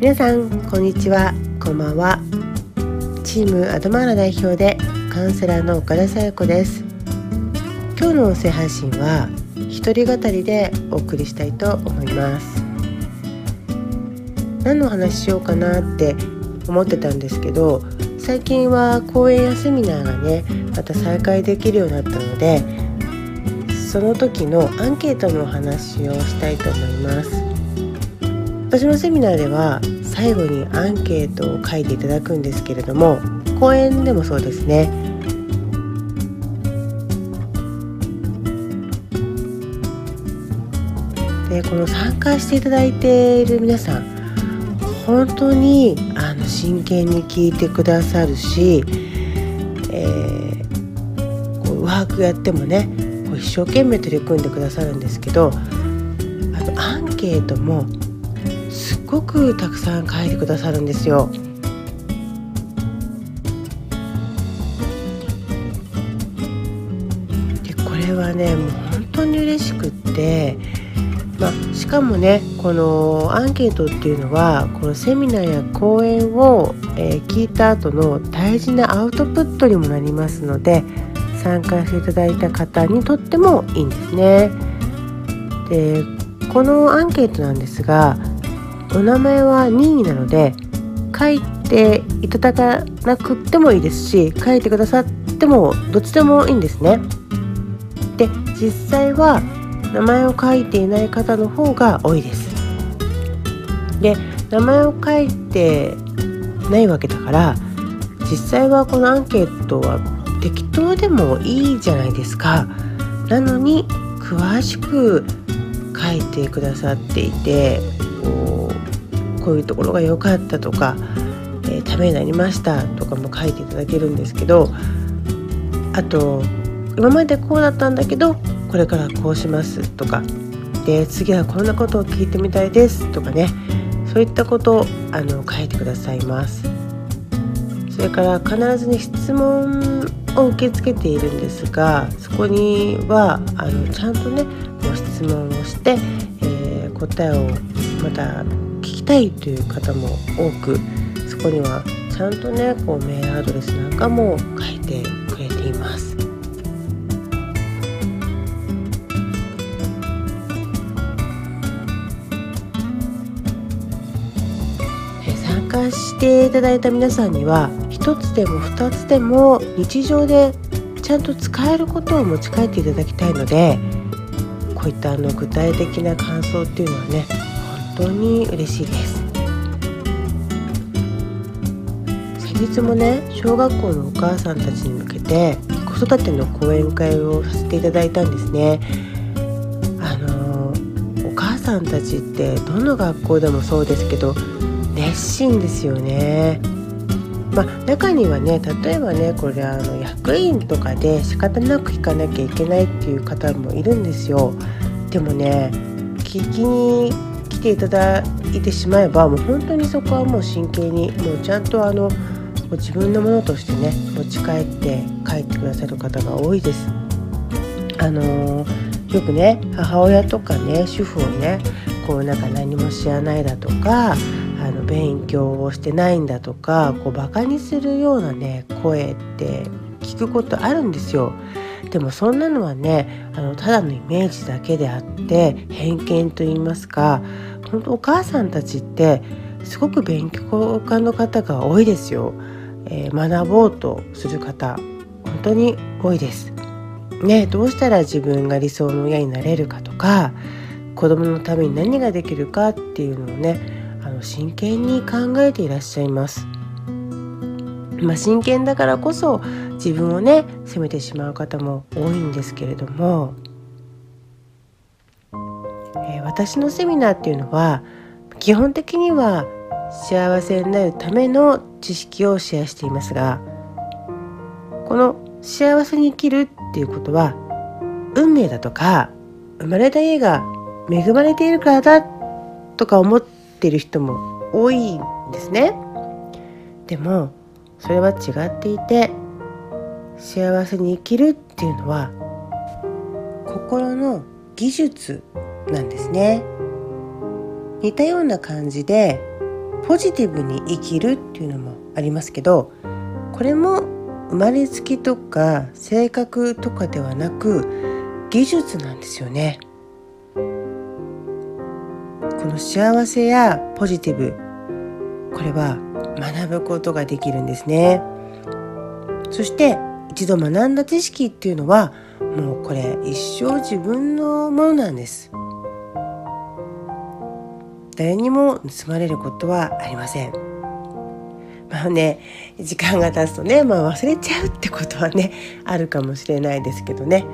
皆さんこんにちは。こんばんは。チームアドマーラ代表でカウンセラーの岡田紗友子です。今日の音声配信は一人語りでお送りしたいと思います。何の話しようかなって思ってたんですけど最近は講演やセミナーがねまた再開できるようになったのでその時のアンケートのお話をしたいと思います。私のセミナーでは最後にアンケートを書いていただくんですけれども講演でもそうですね。でこの参加していただいている皆さん本当にあの真剣に聞いてくださるし、えー、こうワークやってもねこう一生懸命取り組んでくださるんですけどあとアンケートもごくたくさん書いてくださるんですよ。でこれはねもう本当に嬉しくって、まあ、しかもねこのアンケートっていうのはこのセミナーや講演を、えー、聞いた後の大事なアウトプットにもなりますので参加していただいた方にとってもいいんですね。でこのアンケートなんですがお名前は任意なので書いていただかなくてもいいですし書いてくださってもどっちでもいいんですね。で実際は名前を書いていない方の方が多いです。で名前を書いてないわけだから実際はこのアンケートは適当でもいいじゃないですか。なのに詳しく書いてくださっていてこうこういうところが良かったとか、えー、ためになりましたとかも書いていただけるんですけどあと今までこうだったんだけどこれからこうしますとかで次はこんなことを聞いてみたいですとかねそういったことをあの書いてくださいます。それから必ずね質問を受け付けているんですがそこにはあのちゃんとねご質問をして、えー、答えをまたきたいという方も多くそこにはちゃんとねこうメールアドレスなんかも書いてくれています。参加していただいた皆さんには一つでも二つでも日常でちゃんと使えることを持ち帰っていただきたいのでこういったあの具体的な感想っていうのはね当に嬉しいです。先日もね小学校のお母さんたちに向けて子育ての講演会をさせていただいたんですね。あのお母さんたちってどの学校でもそうですけど熱心ですよね。まあ、中にはね例えばねこれあの役員とかで仕方なく聞かなきゃいけないっていう方もいるんですよ。でもね聞きに来ていただいてしまえばもう本当にそこはもう真剣にもうちゃんとあの自分のものとしてね持ち帰って帰ってくださる方が多いです。あのー、よくね母親とかね主婦をねこうなんか何も知らないだとかあの勉強をしてないんだとかこうバカにするようなね声って聞くことあるんですよ。でもそんなのはねあのただのイメージだけであって偏見と言いますか本当お母さんたちってすごく勉強家の方が多いですよ、えー、学ぼうとする方本当に多いです。ね、どうしたら自分が理想の親になれるかとか子供のために何ができるかっていうのをねあの真剣に考えていらっしゃいます。まあ、真剣だからこそ自分をね責めてしまう方も多いんですけれども、えー、私のセミナーっていうのは基本的には幸せになるための知識をシェアしていますがこの幸せに生きるっていうことは運命だとか生まれた家が恵まれているからだとか思っている人も多いんですね。でもそれは違っていて幸せに生きるっていうのは心の技術なんですね似たような感じでポジティブに生きるっていうのもありますけどこれも生まれつきとか性格とかではなく技術なんですよね。この幸せやポジティブこれは学ぶことができるんですね。そして一度学んだ知識っていうのはもうこれ一生自分のものなんです。誰にも盗まれることはありません。まあね時間が経つとね、まあ、忘れちゃうってことはねあるかもしれないですけどね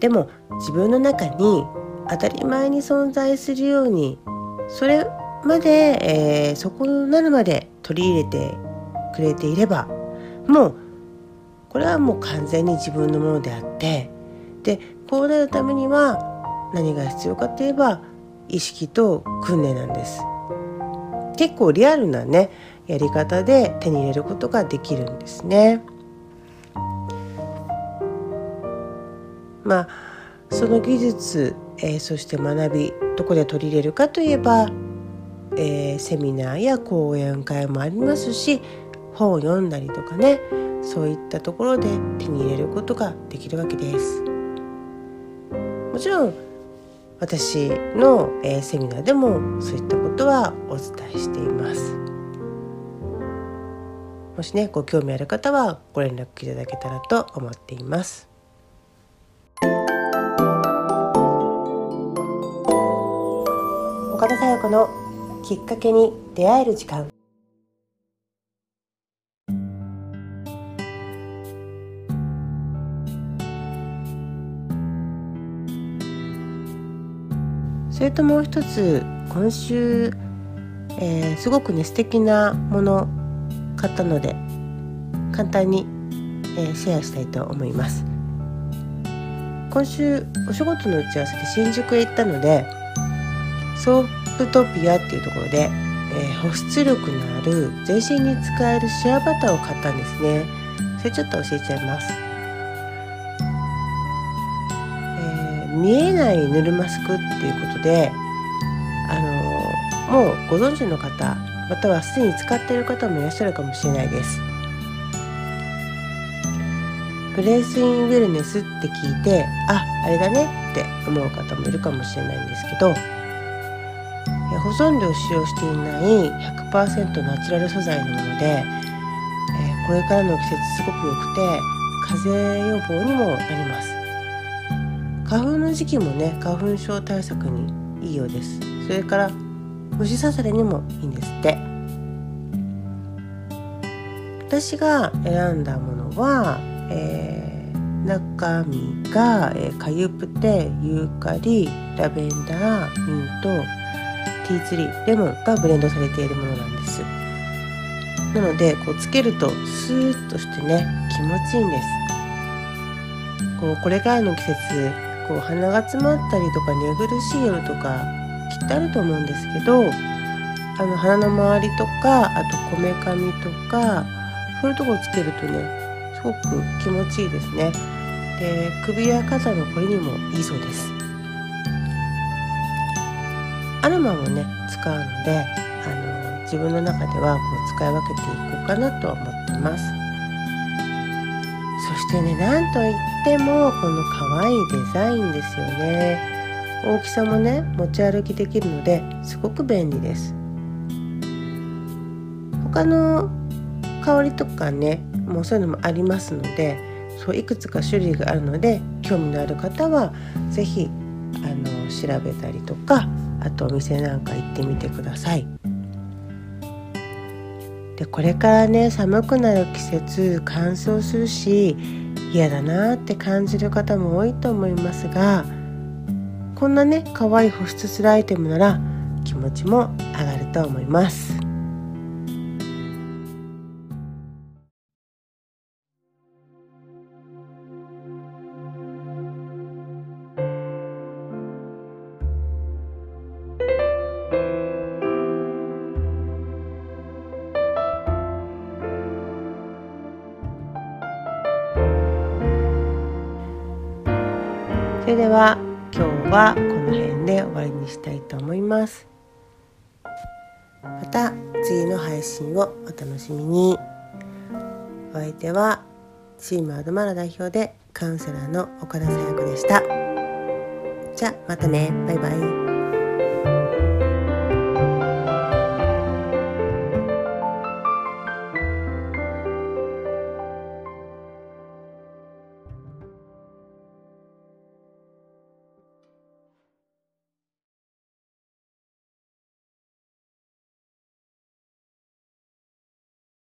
でも自分の中に当たり前に存在するようにそれまで、えー、そこになるまで取り入れてくれていればもうこれはもう完全に自分のものであってでこうなるためには何が必要かといえば意識と訓練なんです。結構リアルなねやり方で手に入れることができるんですね。まあその技術、えー、そして学びどこで取り入れるかといえば、えー、セミナーや講演会もありますし本を読んだりとかねそういったところで手に入れることができるわけです。もちろん私の、えー、セミナーでもそういったことはお伝えしています。もしねご興味ある方はご連絡いただけたらと思っています。岡田紗友子のきっかけに出会える時間。それともう一つ今週、えー、すごくね素敵なもの買ったので簡単に、えー、シェアしたいと思います。今週お仕事の打ち合わせで新宿へ行ったのでソープトピアっていうところで、えー、保湿力のある全身に使えるシェアバターを買ったんですね。それちょっと教えちゃいます。見えないぬるマスクっていうことであのもうご存知の方またはすでに使っている方もいらっしゃるかもしれないです。ブレイスインウェルネスって聞いてああれだねって思う方もいるかもしれないんですけど保存料を使用していない100%ナチュラル素材のもので、えこれからの季節すごく良くて風邪予防にもなります。花粉の時期もね花粉症対策にいいようです。それから虫刺されにもいいんですって。私が選んだものは、えー、中身が、えー、カユプテユーカリラベンダーミントティーツリーレモンがブレンドされているものなんです。なのでこうつけるとスーッとしてね気持ちいいんです。こうこれからの季節こう鼻が詰まったりとか寝苦しい夜とかきっとあると思うんですけどあの鼻の周りとかあとこめかみとかそういうとこをつけるとねすごく気持ちいいですね。で首や肩のこりにもいいそうです。アロマもね使うのであの自分の中ではこう使い分けていこうかなと思ってます。そしてねなんといってもこの可愛いデザインですよね。大きさもね持ち歩きできるのですごく便利です。他の香りとかねもうそういうのもありますのでそういくつか種類があるので興味のある方は是非調べたりとかあとお店なんか行ってみてください。でこれからね寒くなる季節乾燥するし嫌だなって感じる方も多いと思いますがこんなね可愛い保湿するアイテムなら気持ちも上がると思います。それでは今日はこの辺で終わりにしたいと思います。また次の配信をお楽しみに。お相手はチームアドマラ代表でカウンセラーの岡田紗友子でした。じゃあまたね。バイバイ。